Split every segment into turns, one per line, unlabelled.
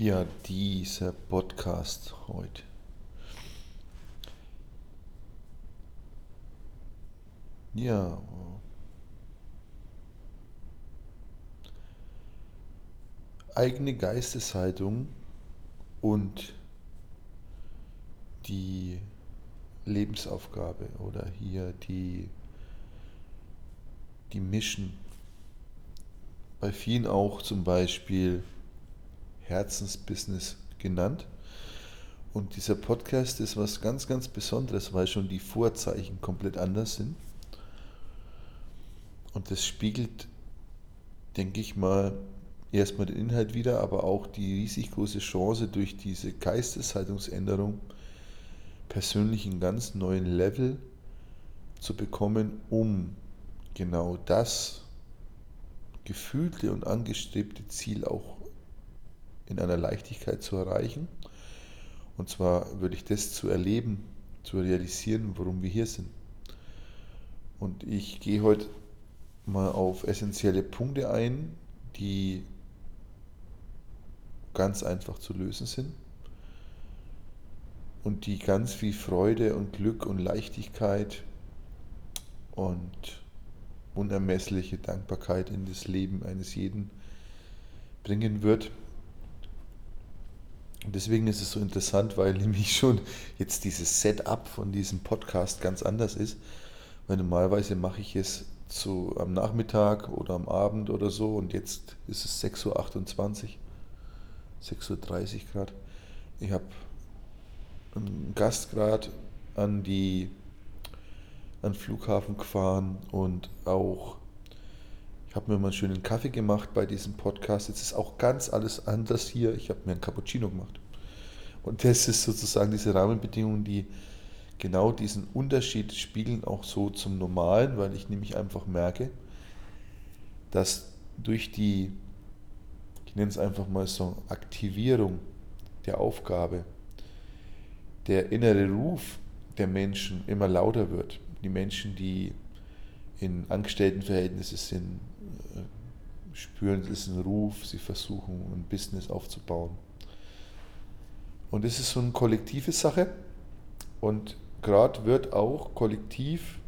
Ja, dieser Podcast heute. Ja. Eigene Geisteshaltung und die Lebensaufgabe oder hier die, die Mission. Bei vielen auch zum Beispiel Herzensbusiness genannt. Und dieser Podcast ist was ganz, ganz Besonderes, weil schon die Vorzeichen komplett anders sind. Und das spiegelt, denke ich mal, erstmal den Inhalt wieder, aber auch die riesig große Chance durch diese Geisteshaltungsänderung persönlich einen ganz neuen Level zu bekommen, um genau das gefühlte und angestrebte Ziel auch in einer Leichtigkeit zu erreichen. Und zwar würde ich das zu erleben, zu realisieren, warum wir hier sind. Und ich gehe heute mal auf essentielle Punkte ein, die ganz einfach zu lösen sind und die ganz viel Freude und Glück und Leichtigkeit und unermessliche Dankbarkeit in das Leben eines jeden bringen wird. Und deswegen ist es so interessant, weil nämlich schon jetzt dieses Setup von diesem Podcast ganz anders ist. Weil normalerweise mache ich es so am Nachmittag oder am Abend oder so und jetzt ist es 6.28 Uhr, 6.30 Uhr gerade. Ich habe einen Gast gerade an die an den Flughafen gefahren und auch habe mir mal einen schönen Kaffee gemacht bei diesem Podcast. Jetzt ist auch ganz alles anders hier. Ich habe mir einen Cappuccino gemacht. Und das ist sozusagen diese Rahmenbedingungen, die genau diesen Unterschied spiegeln, auch so zum Normalen, weil ich nämlich einfach merke, dass durch die, ich nenne es einfach mal so, Aktivierung der Aufgabe, der innere Ruf der Menschen immer lauter wird. Die Menschen, die in Angestelltenverhältnissen sind, spüren, es ist ein Ruf, sie versuchen ein Business aufzubauen. Und es ist so eine kollektive Sache. Und gerade wird auch kollektiv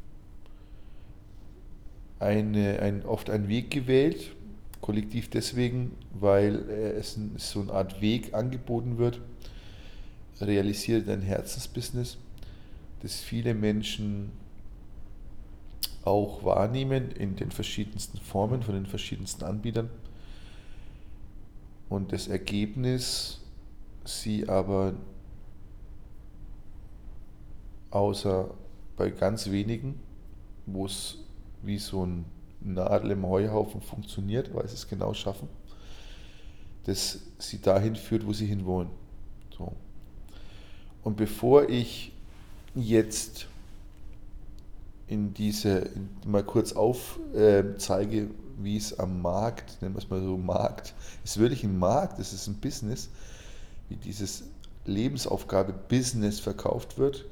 eine, ein, oft ein Weg gewählt, kollektiv deswegen, weil es so eine Art Weg angeboten wird, realisiere dein Herzensbusiness, das viele Menschen auch wahrnehmen in den verschiedensten Formen von den verschiedensten Anbietern. Und das Ergebnis sie aber außer bei ganz wenigen, wo es wie so ein Nadel im Heuhaufen funktioniert, weil sie es genau schaffen, dass sie dahin führt, wo sie hinwollen. So. Und bevor ich jetzt in diese, mal kurz aufzeige, äh, wie es am Markt, nennen wir es mal so Markt, ist wirklich ein Markt, es ist ein Business, wie dieses Lebensaufgabe Business verkauft wird,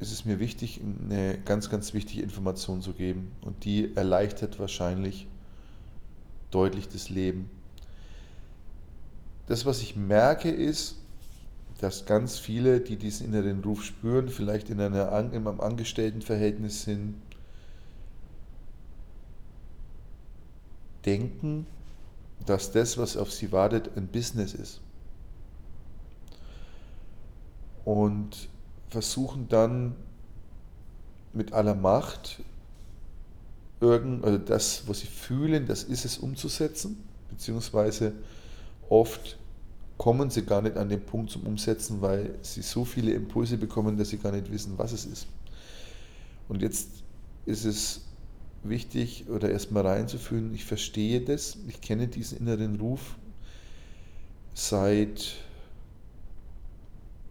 ist es mir wichtig, eine ganz, ganz wichtige Information zu geben. Und die erleichtert wahrscheinlich deutlich das Leben. Das, was ich merke, ist, dass ganz viele, die diesen inneren Ruf spüren, vielleicht in, einer, in einem Angestelltenverhältnis sind, denken, dass das, was auf sie wartet, ein Business ist. Und versuchen dann mit aller Macht irgend, also das, was sie fühlen, das ist es umzusetzen, beziehungsweise oft kommen sie gar nicht an den Punkt zum Umsetzen, weil sie so viele Impulse bekommen, dass sie gar nicht wissen, was es ist. Und jetzt ist es wichtig, oder erstmal reinzufühlen, ich verstehe das, ich kenne diesen inneren Ruf seit,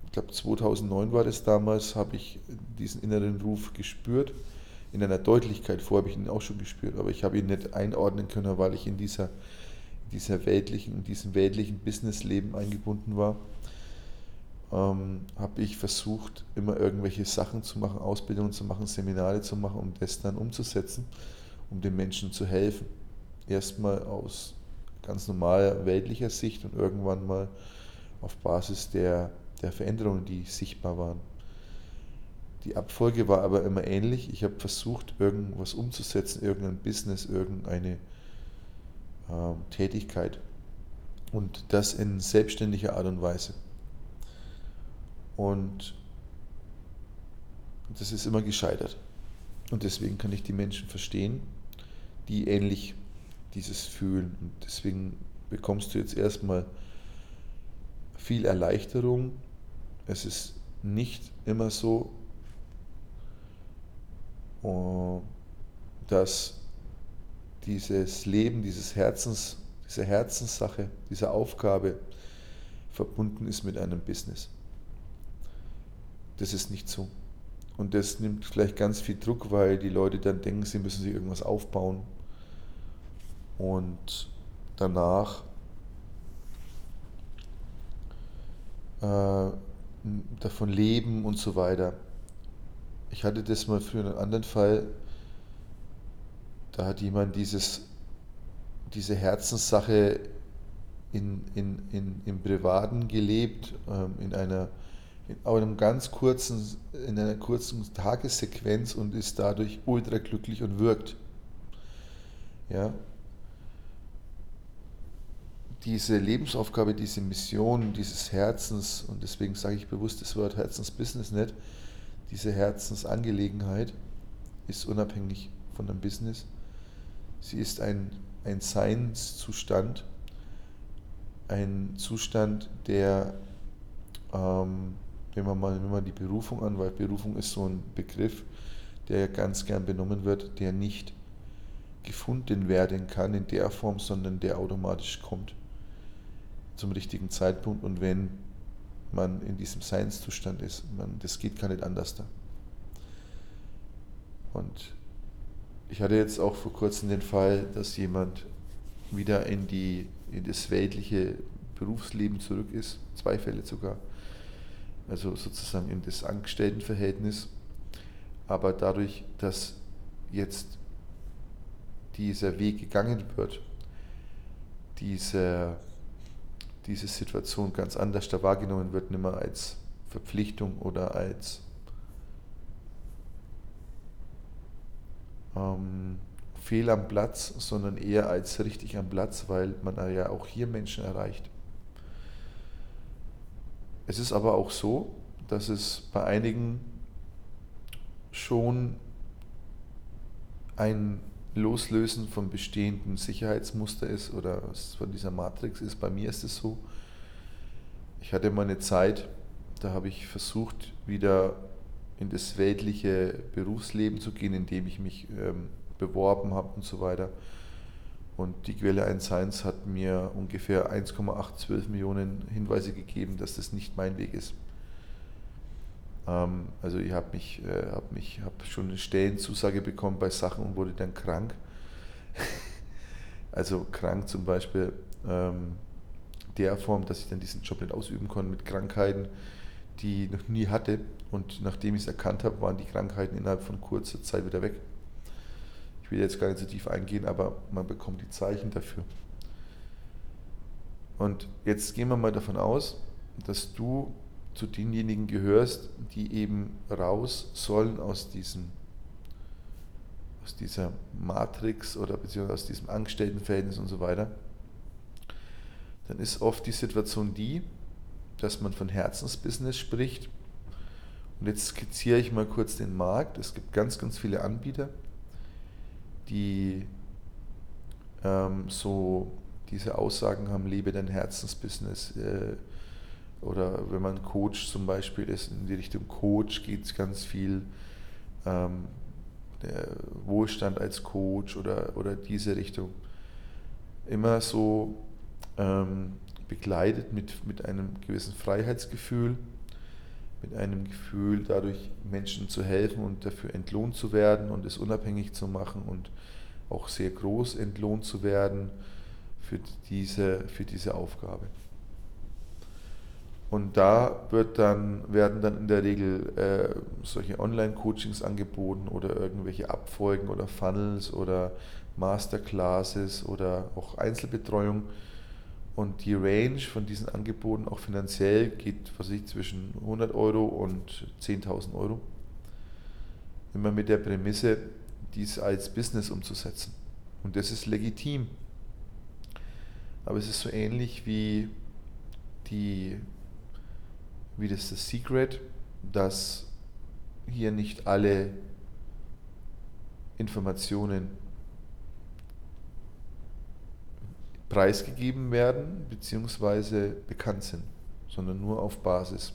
ich glaube 2009 war das damals, habe ich diesen inneren Ruf gespürt. In einer Deutlichkeit, vorher habe ich ihn auch schon gespürt, aber ich habe ihn nicht einordnen können, weil ich in dieser dieser weltlichen, in diesem weltlichen Businessleben eingebunden war, ähm, habe ich versucht, immer irgendwelche Sachen zu machen, Ausbildungen zu machen, Seminare zu machen, um das dann umzusetzen, um den Menschen zu helfen. Erstmal aus ganz normal weltlicher Sicht und irgendwann mal auf Basis der, der Veränderungen, die sichtbar waren. Die Abfolge war aber immer ähnlich. Ich habe versucht, irgendwas umzusetzen, irgendein Business, irgendeine äh, Tätigkeit. Und das in selbstständiger Art und Weise. Und das ist immer gescheitert. Und deswegen kann ich die Menschen verstehen, die ähnlich dieses fühlen. Und deswegen bekommst du jetzt erstmal viel Erleichterung. Es ist nicht immer so, äh, dass dieses Leben, dieses Herzens, diese Herzenssache, diese Aufgabe verbunden ist mit einem Business. Das ist nicht so. Und das nimmt vielleicht ganz viel Druck, weil die Leute dann denken, sie müssen sich irgendwas aufbauen und danach äh, davon leben und so weiter. Ich hatte das mal für einen anderen Fall, da hat jemand dieses, diese Herzenssache in, in, in, im Privaten gelebt, ähm, in einer in einem ganz kurzen, in einer kurzen Tagessequenz und ist dadurch ultra glücklich und wirkt. Ja. Diese Lebensaufgabe, diese Mission, dieses Herzens, und deswegen sage ich bewusst das Wort Herzensbusiness nicht, diese Herzensangelegenheit ist unabhängig von dem Business. Sie ist ein, ein Seinszustand, ein Zustand, der ähm, Nehmen wir mal, nehmen wir die Berufung an, weil Berufung ist so ein Begriff, der ganz gern benommen wird, der nicht gefunden werden kann in der Form, sondern der automatisch kommt zum richtigen Zeitpunkt und wenn man in diesem Seinszustand ist. Man, das geht gar nicht anders da. Und ich hatte jetzt auch vor kurzem den Fall, dass jemand wieder in, die, in das weltliche Berufsleben zurück ist, zwei Fälle sogar also sozusagen in das Angestelltenverhältnis. Aber dadurch, dass jetzt dieser Weg gegangen wird, diese, diese Situation ganz anders da wahrgenommen wird, nicht mehr als Verpflichtung oder als ähm, fehl am Platz, sondern eher als richtig am Platz, weil man ja auch hier Menschen erreicht. Es ist aber auch so, dass es bei einigen schon ein Loslösen vom bestehenden Sicherheitsmuster ist oder von dieser Matrix ist. Bei mir ist es so, ich hatte mal eine Zeit, da habe ich versucht, wieder in das weltliche Berufsleben zu gehen, indem ich mich ähm, beworben habe und so weiter. Und die Quelle 1 Science hat mir ungefähr 1,812 Millionen Hinweise gegeben, dass das nicht mein Weg ist. Ähm, also ich habe mich, äh, hab mich hab schon eine Stellenzusage bekommen bei Sachen und wurde dann krank. also krank zum Beispiel ähm, der Form, dass ich dann diesen Job nicht ausüben konnte mit Krankheiten, die ich noch nie hatte. Und nachdem ich es erkannt habe, waren die Krankheiten innerhalb von kurzer Zeit wieder weg will jetzt gar nicht so tief eingehen, aber man bekommt die Zeichen dafür. Und jetzt gehen wir mal davon aus, dass du zu denjenigen gehörst, die eben raus sollen aus diesem aus dieser Matrix oder beziehungsweise aus diesem Angestelltenverhältnis und so weiter, dann ist oft die Situation die, dass man von Herzensbusiness spricht. Und jetzt skizziere ich mal kurz den Markt. Es gibt ganz, ganz viele Anbieter die ähm, so diese Aussagen haben, lebe dein Herzensbusiness. Äh, oder wenn man Coach zum Beispiel ist, in die Richtung Coach geht es ganz viel. Ähm, Wohlstand als Coach oder, oder diese Richtung. Immer so ähm, begleitet mit, mit einem gewissen Freiheitsgefühl, mit einem Gefühl, dadurch Menschen zu helfen und dafür entlohnt zu werden und es unabhängig zu machen und auch sehr groß entlohnt zu werden für diese, für diese Aufgabe. Und da wird dann, werden dann in der Regel äh, solche Online-Coachings angeboten oder irgendwelche Abfolgen oder Funnels oder Masterclasses oder auch Einzelbetreuung. Und die Range von diesen Angeboten auch finanziell geht was ich, zwischen 100 Euro und 10.000 Euro. Immer mit der Prämisse, dies als Business umzusetzen. Und das ist legitim. Aber es ist so ähnlich wie, die, wie das, das Secret, dass hier nicht alle Informationen preisgegeben werden bzw. bekannt sind, sondern nur auf Basis.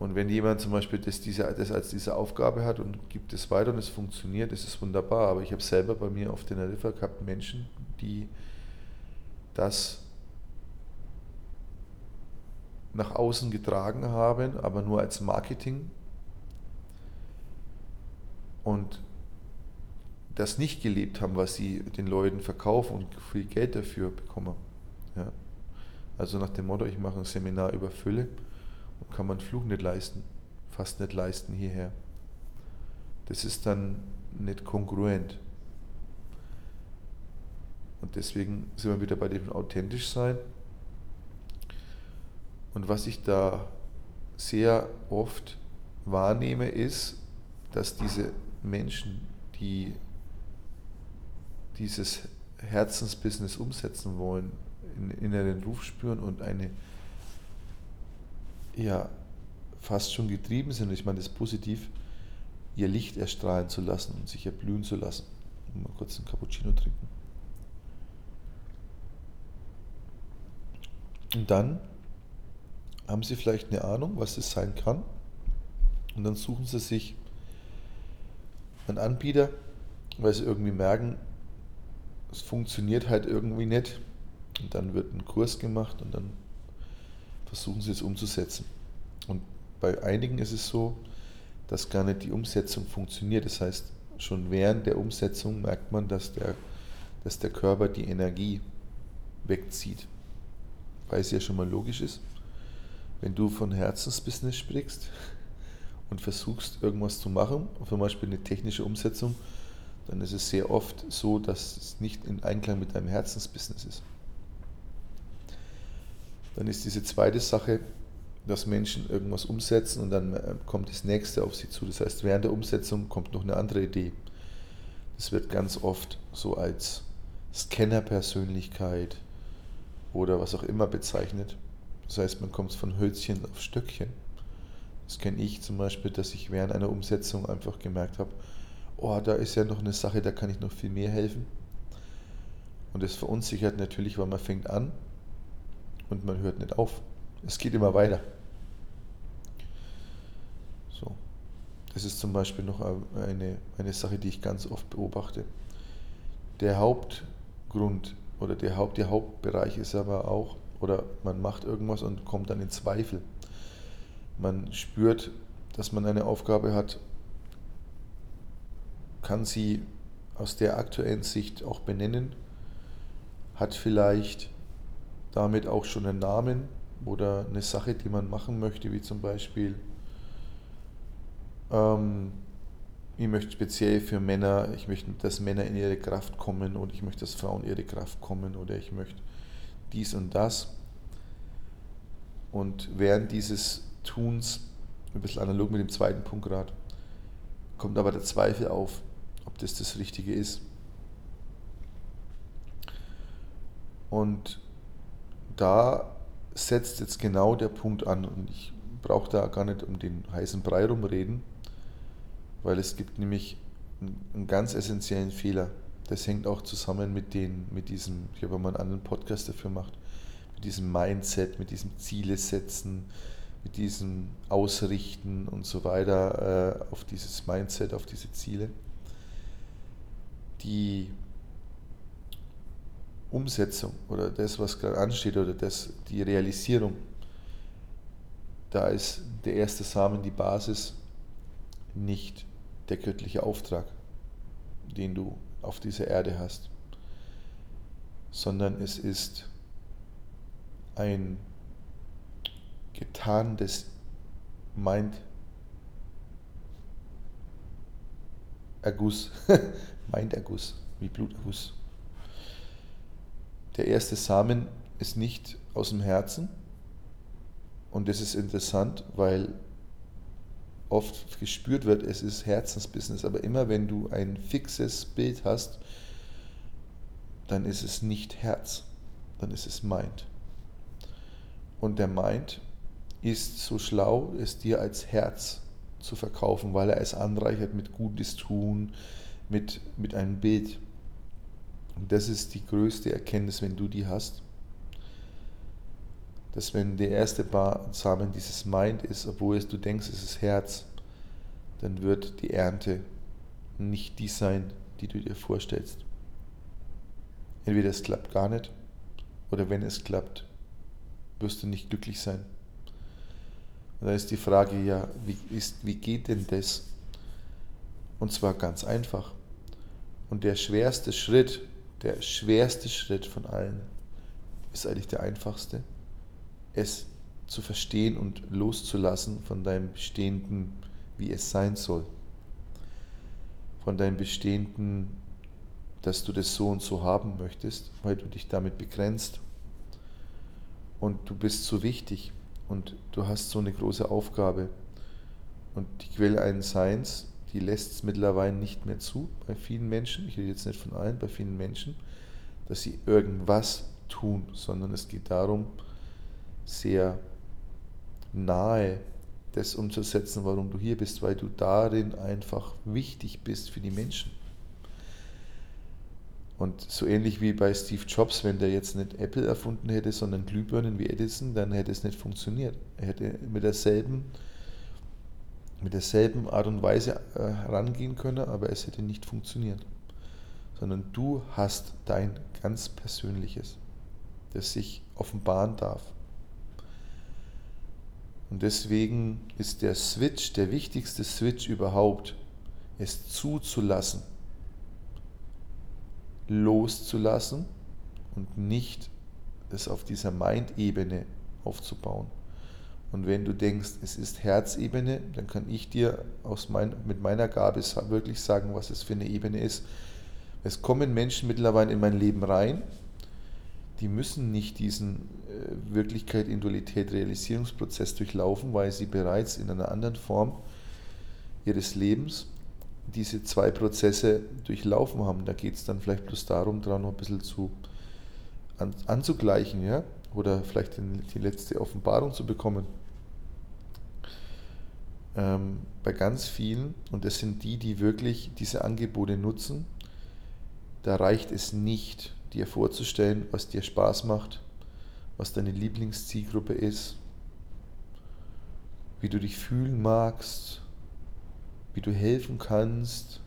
Und wenn jemand zum Beispiel das, diese, das als diese Aufgabe hat und gibt es weiter und es funktioniert, ist es wunderbar. Aber ich habe selber bei mir auf Teneriffa gehabt Menschen, die das nach außen getragen haben, aber nur als Marketing und das nicht gelebt haben, was sie den Leuten verkaufen und viel Geld dafür bekommen. Ja. Also nach dem Motto, ich mache ein Seminar über Fülle und kann man Fluch nicht leisten, fast nicht leisten hierher. Das ist dann nicht kongruent. Und deswegen sind wir wieder bei dem authentisch sein. Und was ich da sehr oft wahrnehme, ist, dass diese Menschen, die dieses Herzensbusiness umsetzen wollen, einen inneren Ruf spüren und eine, ja, fast schon getrieben sind, und ich meine das positiv, ihr Licht erstrahlen zu lassen und sich erblühen zu lassen. Mal kurz einen Cappuccino trinken. Und dann haben sie vielleicht eine Ahnung, was es sein kann. Und dann suchen sie sich einen Anbieter, weil sie irgendwie merken, es funktioniert halt irgendwie nicht. Und dann wird ein Kurs gemacht und dann versuchen sie es umzusetzen. Und bei einigen ist es so, dass gar nicht die Umsetzung funktioniert. Das heißt, schon während der Umsetzung merkt man, dass der, dass der Körper die Energie wegzieht. Weil es ja schon mal logisch ist, wenn du von Herzensbusiness sprichst und versuchst irgendwas zu machen, zum Beispiel eine technische Umsetzung, dann ist es sehr oft so, dass es nicht in Einklang mit deinem Herzensbusiness ist. Dann ist diese zweite Sache, dass Menschen irgendwas umsetzen und dann äh, kommt das nächste auf sie zu. Das heißt, während der Umsetzung kommt noch eine andere Idee. Das wird ganz oft so als Scanner-Persönlichkeit oder was auch immer bezeichnet. Das heißt, man kommt von Hölzchen auf Stöckchen. Das kenne ich zum Beispiel, dass ich während einer Umsetzung einfach gemerkt habe, oh, da ist ja noch eine Sache, da kann ich noch viel mehr helfen. Und das verunsichert natürlich, weil man fängt an und man hört nicht auf. Es geht immer weiter. So. Das ist zum Beispiel noch eine, eine Sache, die ich ganz oft beobachte. Der Hauptgrund oder der, Haupt, der Hauptbereich ist aber auch, oder man macht irgendwas und kommt dann in Zweifel. Man spürt, dass man eine Aufgabe hat kann sie aus der aktuellen Sicht auch benennen, hat vielleicht damit auch schon einen Namen oder eine Sache, die man machen möchte, wie zum Beispiel, ähm, ich möchte speziell für Männer, ich möchte, dass Männer in ihre Kraft kommen und ich möchte, dass Frauen in ihre Kraft kommen oder ich möchte dies und das. Und während dieses Tuns, ein bisschen analog mit dem zweiten Punkt gerade, kommt aber der Zweifel auf, ob das das Richtige ist. Und da setzt jetzt genau der Punkt an und ich brauche da gar nicht um den heißen Brei rumreden, weil es gibt nämlich einen ganz essentiellen Fehler. Das hängt auch zusammen mit, den, mit diesem, ich habe mal einen anderen Podcast dafür gemacht, mit diesem Mindset, mit diesem Ziele setzen, mit diesem Ausrichten und so weiter äh, auf dieses Mindset, auf diese Ziele die Umsetzung oder das, was gerade ansteht oder das, die Realisierung, da ist der erste Samen die Basis, nicht der göttliche Auftrag, den du auf dieser Erde hast, sondern es ist ein getan des Mind Erguss, Minderguss, wie Bluterguss. Der erste Samen ist nicht aus dem Herzen und das ist interessant, weil oft gespürt wird, es ist Herzensbusiness, aber immer wenn du ein fixes Bild hast, dann ist es nicht Herz, dann ist es Mind. Und der Mind ist so schlau, es dir als Herz zu verkaufen, weil er es anreichert mit Gutes tun, mit, mit einem Bild. Und das ist die größte Erkenntnis, wenn du die hast. Dass wenn der erste Samen dieses Mind ist, obwohl du denkst, es ist Herz, dann wird die Ernte nicht die sein, die du dir vorstellst. Entweder es klappt gar nicht, oder wenn es klappt, wirst du nicht glücklich sein. Und da ist die Frage ja, wie, ist, wie geht denn das? Und zwar ganz einfach. Und der schwerste Schritt, der schwerste Schritt von allen, ist eigentlich der einfachste, es zu verstehen und loszulassen von deinem Bestehenden, wie es sein soll. Von deinem Bestehenden, dass du das so und so haben möchtest, weil du dich damit begrenzt. Und du bist so wichtig und du hast so eine große Aufgabe. Und die Quelle eines Seins, die lässt es mittlerweile nicht mehr zu bei vielen Menschen, ich rede jetzt nicht von allen, bei vielen Menschen, dass sie irgendwas tun, sondern es geht darum, sehr nahe das umzusetzen, warum du hier bist, weil du darin einfach wichtig bist für die Menschen. Und so ähnlich wie bei Steve Jobs, wenn der jetzt nicht Apple erfunden hätte, sondern Glühbirnen wie Edison, dann hätte es nicht funktioniert. Er hätte mit derselben, mit derselben Art und Weise äh, herangehen können, aber es hätte nicht funktioniert. Sondern du hast dein ganz Persönliches, das sich offenbaren darf. Und deswegen ist der Switch, der wichtigste Switch überhaupt, es zuzulassen loszulassen und nicht es auf dieser Mind-Ebene aufzubauen. Und wenn du denkst, es ist Herzebene, dann kann ich dir aus mein, mit meiner Gabe wirklich sagen, was es für eine Ebene ist. Es kommen Menschen mittlerweile in mein Leben rein, die müssen nicht diesen äh, Wirklichkeit, Individualität, Realisierungsprozess durchlaufen, weil sie bereits in einer anderen Form ihres Lebens diese zwei Prozesse durchlaufen haben. Da geht es dann vielleicht bloß darum, daran noch ein bisschen zu, an, anzugleichen, ja? oder vielleicht die, die letzte Offenbarung zu bekommen. Ähm, bei ganz vielen, und das sind die, die wirklich diese Angebote nutzen, da reicht es nicht, dir vorzustellen, was dir Spaß macht, was deine Lieblingszielgruppe ist, wie du dich fühlen magst, wie du helfen kannst,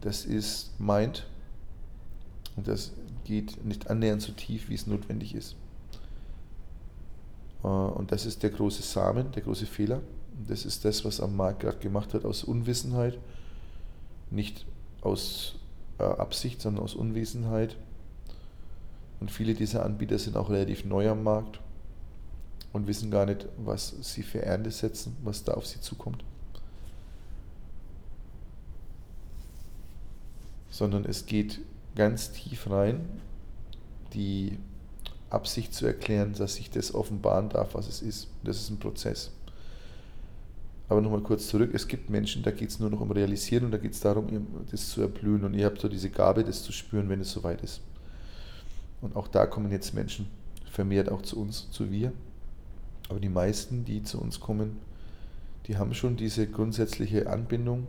das ist meint und das geht nicht annähernd so tief, wie es notwendig ist. Äh, und das ist der große Samen, der große Fehler. Das ist das, was am Markt gerade gemacht hat, aus Unwissenheit, nicht aus äh, Absicht, sondern aus Unwissenheit. Und viele dieser Anbieter sind auch relativ neu am Markt und wissen gar nicht, was sie für Ernte setzen, was da auf sie zukommt. Sondern es geht ganz tief rein, die Absicht zu erklären, dass sich das offenbaren darf, was es ist. Das ist ein Prozess. Aber nochmal kurz zurück, es gibt Menschen, da geht es nur noch um Realisieren und da geht es darum, das zu erblühen. Und ihr habt so diese Gabe, das zu spüren, wenn es soweit ist. Und auch da kommen jetzt Menschen vermehrt auch zu uns, zu wir. Aber die meisten, die zu uns kommen, die haben schon diese grundsätzliche Anbindung,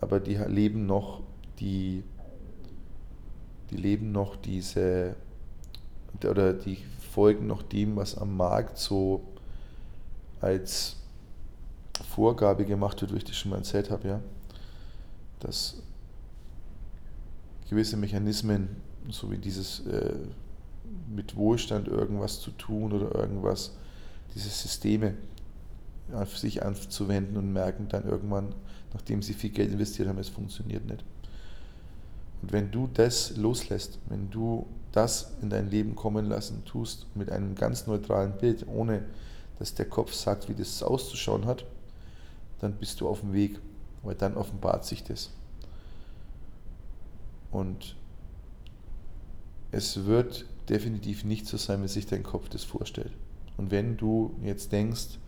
aber die leben noch die, die leben noch diese, oder die folgen noch dem, was am Markt so als Vorgabe gemacht wird, wo ich das schon mal erzählt habe, ja, dass gewisse Mechanismen, so wie dieses äh, mit Wohlstand irgendwas zu tun oder irgendwas, diese Systeme auf sich anzuwenden und merken dann irgendwann, nachdem sie viel Geld investiert haben, es funktioniert nicht. Und wenn du das loslässt, wenn du das in dein Leben kommen lassen tust, mit einem ganz neutralen Bild, ohne dass der Kopf sagt, wie das auszuschauen hat, dann bist du auf dem Weg, weil dann offenbart sich das. Und es wird definitiv nicht so sein, wie sich dein Kopf das vorstellt. Und wenn du jetzt denkst,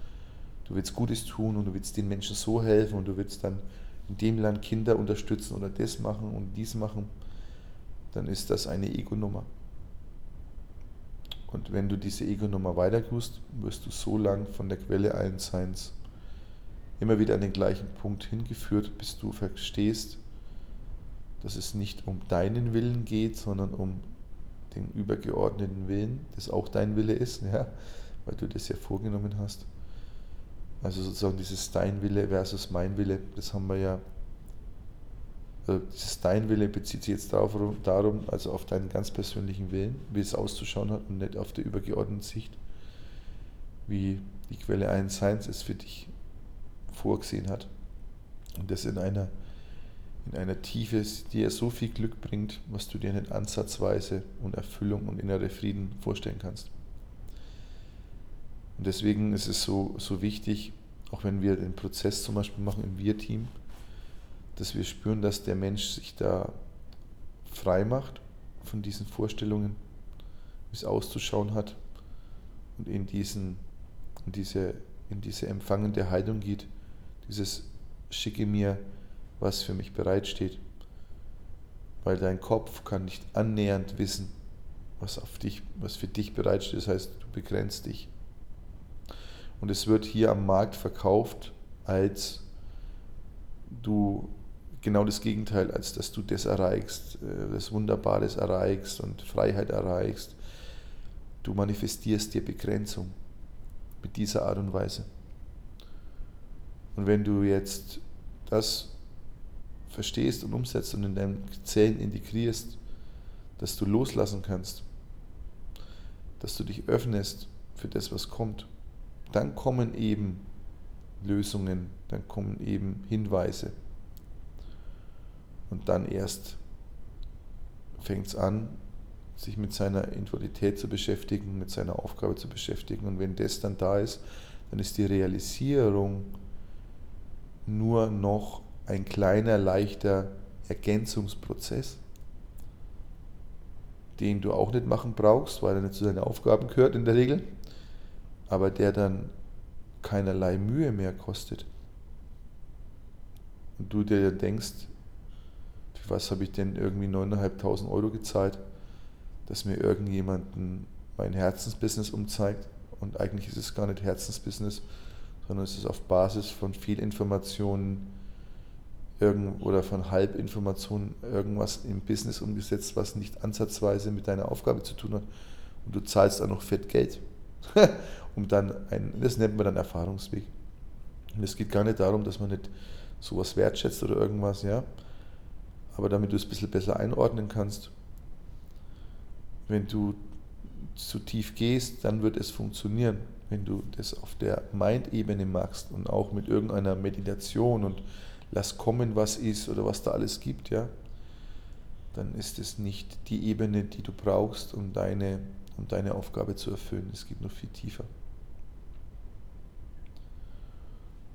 du willst Gutes tun und du willst den Menschen so helfen und du willst dann in dem Land Kinder unterstützen oder das machen und dies machen, dann ist das eine Ego-Nummer. Und wenn du diese Ego-Nummer weiter tust, wirst du so lang von der Quelle allen Seins immer wieder an den gleichen Punkt hingeführt, bis du verstehst, dass es nicht um deinen Willen geht, sondern um den übergeordneten Willen, das auch dein Wille ist, ja, weil du das ja vorgenommen hast. Also sozusagen dieses Dein Wille versus mein Wille, das haben wir ja, also dieses Dein Wille bezieht sich jetzt darauf, darum, also auf deinen ganz persönlichen Willen, wie es auszuschauen hat und nicht auf der übergeordneten Sicht, wie die Quelle eines Seins es für dich vorgesehen hat. Und das in einer, in einer Tiefe, die dir so viel Glück bringt, was du dir nicht ansatzweise und Erfüllung und innere Frieden vorstellen kannst. Und deswegen ist es so, so wichtig, auch wenn wir den Prozess zum Beispiel machen im Wir-Team, dass wir spüren, dass der Mensch sich da frei macht von diesen Vorstellungen, wie es auszuschauen hat und in, diesen, in, diese, in diese empfangende Haltung geht, dieses schicke mir, was für mich bereitsteht. Weil dein Kopf kann nicht annähernd wissen, was, auf dich, was für dich bereitsteht. Das heißt, du begrenzt dich. Und es wird hier am Markt verkauft als du genau das Gegenteil, als dass du das erreichst, äh, das Wunderbares erreichst und Freiheit erreichst. Du manifestierst dir Begrenzung mit dieser Art und Weise. Und wenn du jetzt das verstehst und umsetzt und in deinen Zellen integrierst, dass du loslassen kannst, dass du dich öffnest für das, was kommt, dann kommen eben Lösungen, dann kommen eben Hinweise. Und dann erst fängt es an, sich mit seiner Individualität zu beschäftigen, mit seiner Aufgabe zu beschäftigen. Und wenn das dann da ist, dann ist die Realisierung nur noch ein kleiner, leichter Ergänzungsprozess, den du auch nicht machen brauchst, weil er nicht zu deinen Aufgaben gehört in der Regel, aber der dann keinerlei Mühe mehr kostet. Und du dir denkst, für was habe ich denn irgendwie 9.500 Euro gezahlt, dass mir irgendjemand mein Herzensbusiness umzeigt und eigentlich ist es gar nicht Herzensbusiness, sondern es ist auf Basis von Fehlinformationen oder von Halbinformationen irgendwas im Business umgesetzt, was nicht ansatzweise mit deiner Aufgabe zu tun hat. Und du zahlst auch noch fett Geld, um dann ein, das nennt man dann Erfahrungsweg. Und es geht gar nicht darum, dass man nicht sowas wertschätzt oder irgendwas, ja. Aber damit du es ein bisschen besser einordnen kannst, wenn du zu tief gehst, dann wird es funktionieren wenn du das auf der Mind-Ebene machst und auch mit irgendeiner Meditation und lass kommen, was ist oder was da alles gibt, ja, dann ist es nicht die Ebene, die du brauchst, um deine, um deine Aufgabe zu erfüllen. Es geht noch viel tiefer.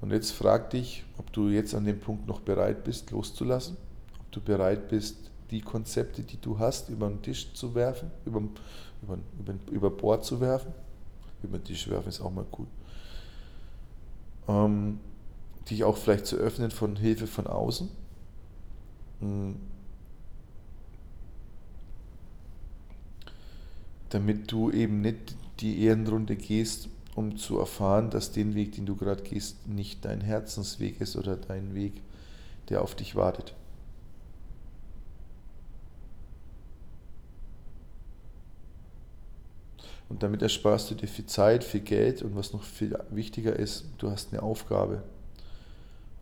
Und jetzt frag dich, ob du jetzt an dem Punkt noch bereit bist, loszulassen, ob du bereit bist, die Konzepte, die du hast, über den Tisch zu werfen, über, über, über, über Bord zu werfen über den Tisch werfen ist auch mal gut. Ähm, dich auch vielleicht zu öffnen von Hilfe von außen. Mhm. Damit du eben nicht die Ehrenrunde gehst, um zu erfahren, dass den Weg, den du gerade gehst, nicht dein Herzensweg ist oder dein Weg, der auf dich wartet. Und damit ersparst du dir viel Zeit, viel Geld und was noch viel wichtiger ist, du hast eine Aufgabe.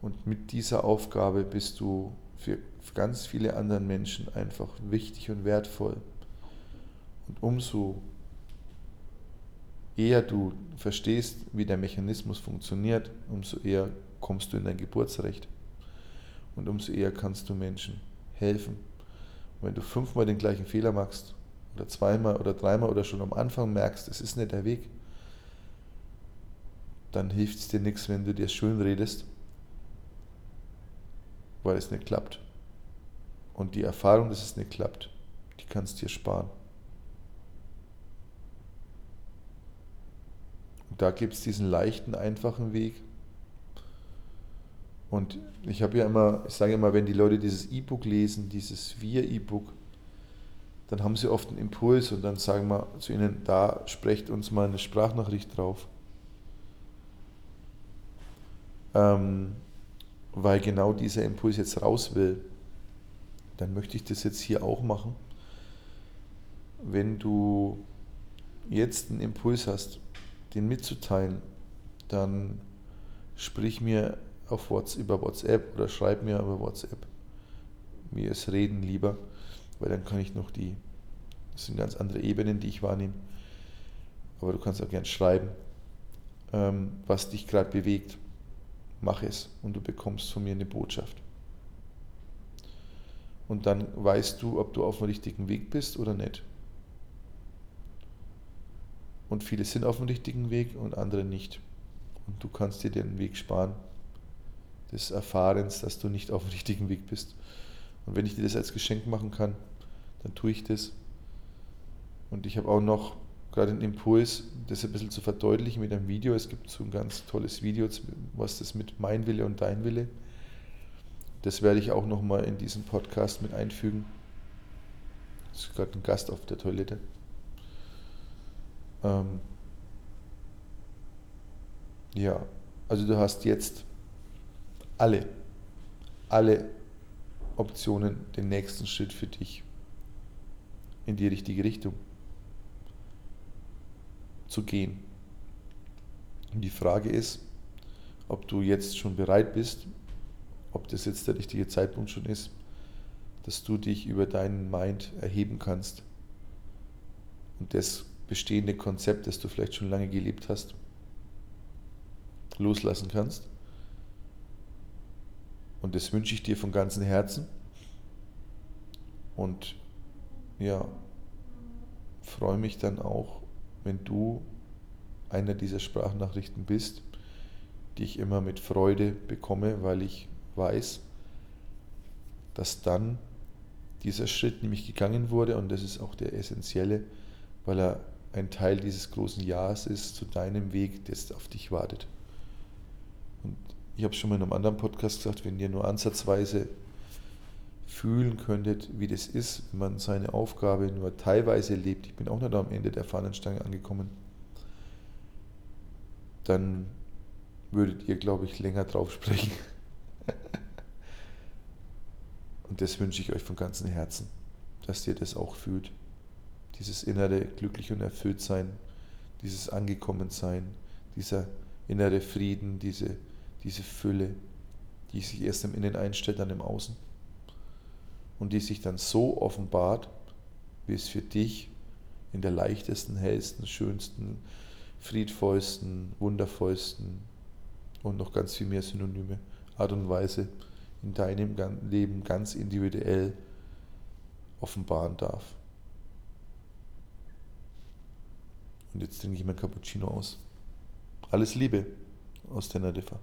Und mit dieser Aufgabe bist du für ganz viele andere Menschen einfach wichtig und wertvoll. Und umso eher du verstehst, wie der Mechanismus funktioniert, umso eher kommst du in dein Geburtsrecht. Und umso eher kannst du Menschen helfen. Und wenn du fünfmal den gleichen Fehler machst, oder zweimal oder dreimal oder schon am Anfang merkst, es ist nicht der Weg, dann hilft es dir nichts, wenn du dir schön redest, weil es nicht klappt. Und die Erfahrung, dass es nicht klappt, die kannst du dir sparen. Da gibt es diesen leichten, einfachen Weg. Und ich habe ja immer, ich sage immer, wenn die Leute dieses E-Book lesen, dieses Wir-E-Book, dann haben sie oft einen Impuls und dann sagen wir zu ihnen, da sprecht uns mal eine Sprachnachricht drauf. Ähm, weil genau dieser Impuls jetzt raus will, dann möchte ich das jetzt hier auch machen. Wenn du jetzt einen Impuls hast, den mitzuteilen, dann sprich mir auf WhatsApp, über WhatsApp oder schreib mir über WhatsApp. Mir ist Reden lieber, weil dann kann ich noch die, das sind ganz andere Ebenen, die ich wahrnehme. Aber du kannst auch gern schreiben, ähm, was dich gerade bewegt. Mach es und du bekommst von mir eine Botschaft. Und dann weißt du, ob du auf dem richtigen Weg bist oder nicht. Und viele sind auf dem richtigen Weg und andere nicht. Und du kannst dir den Weg sparen des Erfahrens, dass du nicht auf dem richtigen Weg bist. Und wenn ich dir das als Geschenk machen kann, dann tue ich das. Und ich habe auch noch gerade einen Impuls, das ein bisschen zu verdeutlichen mit einem Video. Es gibt so ein ganz tolles Video, was das mit mein Wille und dein Wille. Das werde ich auch nochmal in diesen Podcast mit einfügen. Es ist gerade ein Gast auf der Toilette. Ähm ja, also du hast jetzt alle, alle Optionen den nächsten Schritt für dich in die richtige Richtung zu gehen. Und die Frage ist, ob du jetzt schon bereit bist, ob das jetzt der richtige Zeitpunkt schon ist, dass du dich über deinen Mind erheben kannst und das bestehende Konzept, das du vielleicht schon lange gelebt hast, loslassen kannst und das wünsche ich dir von ganzem Herzen. Und ja, freue mich dann auch, wenn du einer dieser Sprachnachrichten bist, die ich immer mit Freude bekomme, weil ich weiß, dass dann dieser Schritt nämlich gegangen wurde und das ist auch der essentielle, weil er ein Teil dieses großen Jahres ist zu deinem Weg, das auf dich wartet. Und ich habe schon mal in einem anderen Podcast gesagt, wenn ihr nur ansatzweise fühlen könntet, wie das ist, wenn man seine Aufgabe nur teilweise lebt, ich bin auch nicht am Ende der Fahnenstange angekommen, dann würdet ihr, glaube ich, länger drauf sprechen. Und das wünsche ich euch von ganzem Herzen, dass ihr das auch fühlt. Dieses innere glücklich und erfüllt sein, dieses angekommen sein, dieser innere Frieden, diese diese Fülle, die sich erst im Innen einstellt, dann im Außen. Und die sich dann so offenbart, wie es für dich in der leichtesten, hellsten, schönsten, friedvollsten, wundervollsten und noch ganz viel mehr Synonyme Art und Weise in deinem Leben ganz individuell offenbaren darf. Und jetzt trinke ich mein Cappuccino aus. Alles Liebe aus Teneriffa.